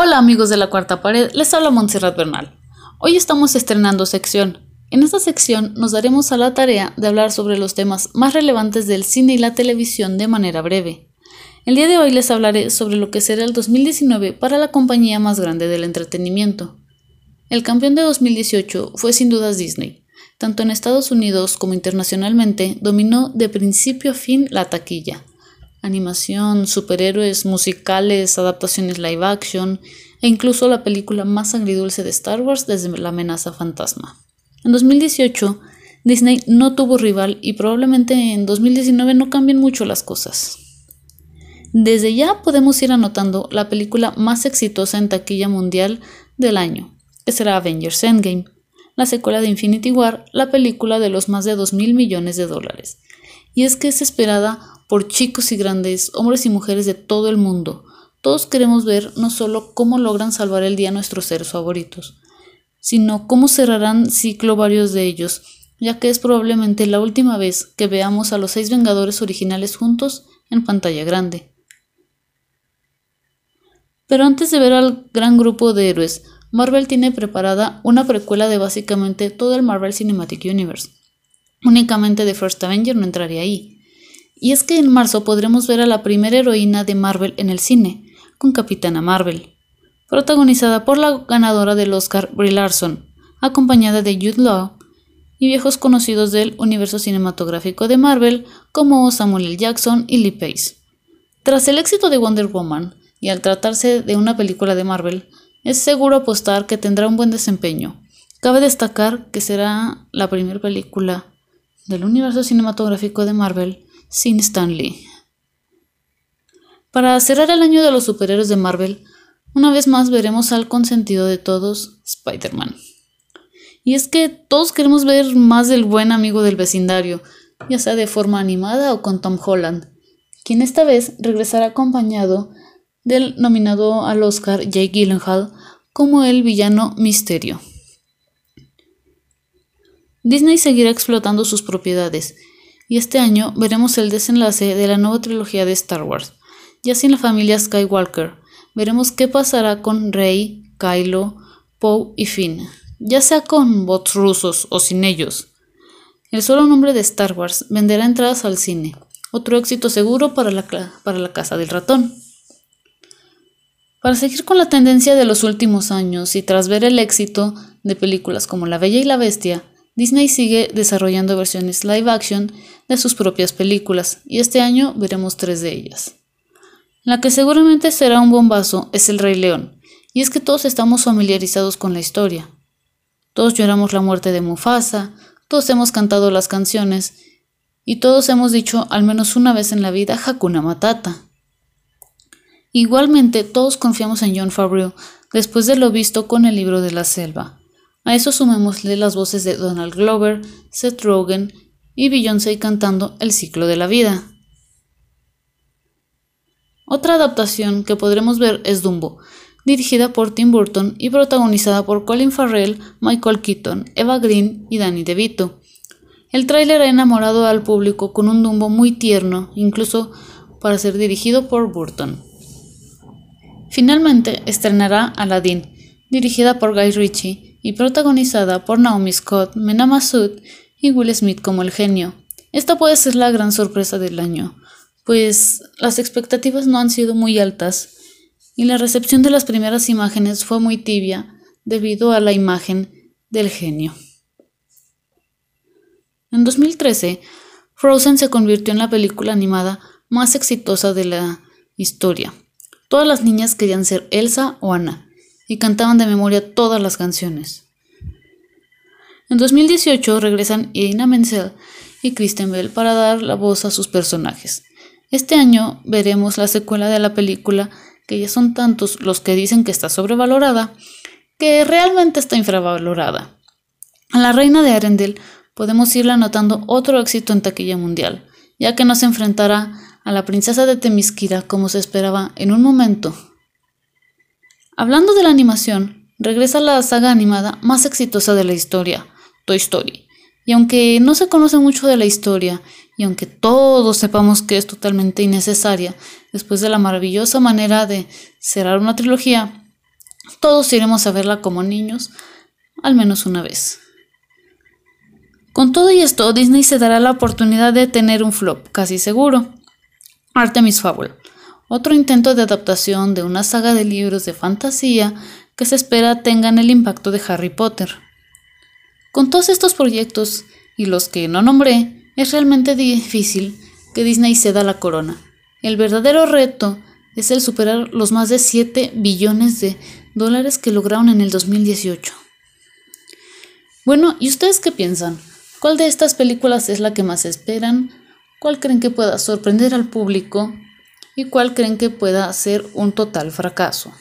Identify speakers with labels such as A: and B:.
A: Hola amigos de la cuarta pared, les habla Montserrat Bernal. Hoy estamos estrenando sección. En esta sección nos daremos a la tarea de hablar sobre los temas más relevantes del cine y la televisión de manera breve. El día de hoy les hablaré sobre lo que será el 2019 para la compañía más grande del entretenimiento. El campeón de 2018 fue sin dudas Disney. Tanto en Estados Unidos como internacionalmente dominó de principio a fin la taquilla animación, superhéroes, musicales, adaptaciones live action e incluso la película más agridulce de Star Wars desde la amenaza fantasma. En 2018, Disney no tuvo rival y probablemente en 2019 no cambien mucho las cosas. Desde ya podemos ir anotando la película más exitosa en taquilla mundial del año, que será Avengers Endgame, la secuela de Infinity War, la película de los más de 2 mil millones de dólares. Y es que es esperada por chicos y grandes, hombres y mujeres de todo el mundo. Todos queremos ver no solo cómo logran salvar el día a nuestros seres favoritos, sino cómo cerrarán ciclo varios de ellos, ya que es probablemente la última vez que veamos a los seis Vengadores originales juntos en pantalla grande. Pero antes de ver al gran grupo de héroes, Marvel tiene preparada una precuela de básicamente todo el Marvel Cinematic Universe. Únicamente The First Avenger no entraría ahí, y es que en marzo podremos ver a la primera heroína de Marvel en el cine, con Capitana Marvel, protagonizada por la ganadora del Oscar Brie Larson, acompañada de Jude Law y viejos conocidos del universo cinematográfico de Marvel como Samuel L. Jackson y Lee Pace. Tras el éxito de Wonder Woman, y al tratarse de una película de Marvel, es seguro apostar que tendrá un buen desempeño. Cabe destacar que será la primera película del universo cinematográfico de Marvel sin Stan Lee. Para cerrar el año de los superhéroes de Marvel, una vez más veremos al consentido de todos, Spider-Man. Y es que todos queremos ver más del buen amigo del vecindario, ya sea de forma animada o con Tom Holland, quien esta vez regresará acompañado del nominado al Oscar Jake Gyllenhaal como el villano Misterio. Disney seguirá explotando sus propiedades y este año veremos el desenlace de la nueva trilogía de Star Wars. Ya sin la familia Skywalker, veremos qué pasará con Rey, Kylo, Poe y Finn, ya sea con bots rusos o sin ellos. El solo nombre de Star Wars venderá entradas al cine, otro éxito seguro para la, para la Casa del Ratón. Para seguir con la tendencia de los últimos años y tras ver el éxito de películas como La Bella y la Bestia, Disney sigue desarrollando versiones live action de sus propias películas y este año veremos tres de ellas. La que seguramente será un bombazo es El Rey León, y es que todos estamos familiarizados con la historia. Todos lloramos la muerte de Mufasa, todos hemos cantado las canciones y todos hemos dicho al menos una vez en la vida Hakuna Matata. Igualmente todos confiamos en John Favreau después de lo visto con el libro de la selva a eso sumémosle las voces de Donald Glover, Seth Rogen y Beyoncé cantando El ciclo de la vida. Otra adaptación que podremos ver es Dumbo, dirigida por Tim Burton y protagonizada por Colin Farrell, Michael Keaton, Eva Green y Danny DeVito. El tráiler ha enamorado al público con un Dumbo muy tierno, incluso para ser dirigido por Burton. Finalmente estrenará Aladdin, dirigida por Guy Ritchie y protagonizada por Naomi Scott, Mena Massoud y Will Smith como el genio. Esta puede ser la gran sorpresa del año, pues las expectativas no han sido muy altas y la recepción de las primeras imágenes fue muy tibia debido a la imagen del genio. En 2013, Frozen se convirtió en la película animada más exitosa de la historia. Todas las niñas querían ser Elsa o Anna, y cantaban de memoria todas las canciones. En 2018 regresan Irina Menzel y Kristen Bell para dar la voz a sus personajes. Este año veremos la secuela de la película, que ya son tantos los que dicen que está sobrevalorada, que realmente está infravalorada. A la reina de Arendelle podemos irla anotando otro éxito en taquilla mundial, ya que nos enfrentará a la princesa de Temisquira como se esperaba en un momento Hablando de la animación, regresa la saga animada más exitosa de la historia, Toy Story. Y aunque no se conoce mucho de la historia, y aunque todos sepamos que es totalmente innecesaria, después de la maravillosa manera de cerrar una trilogía, todos iremos a verla como niños al menos una vez. Con todo y esto, Disney se dará la oportunidad de tener un flop, casi seguro. Artemis Fowl, otro intento de adaptación de una saga de libros de fantasía que se espera tengan el impacto de Harry Potter. Con todos estos proyectos y los que no nombré, es realmente difícil que Disney ceda la corona. El verdadero reto es el superar los más de 7 billones de dólares que lograron en el 2018. Bueno, ¿y ustedes qué piensan? ¿Cuál de estas películas es la que más esperan? ¿Cuál creen que pueda sorprender al público? ¿Y cuál creen que pueda ser un total fracaso?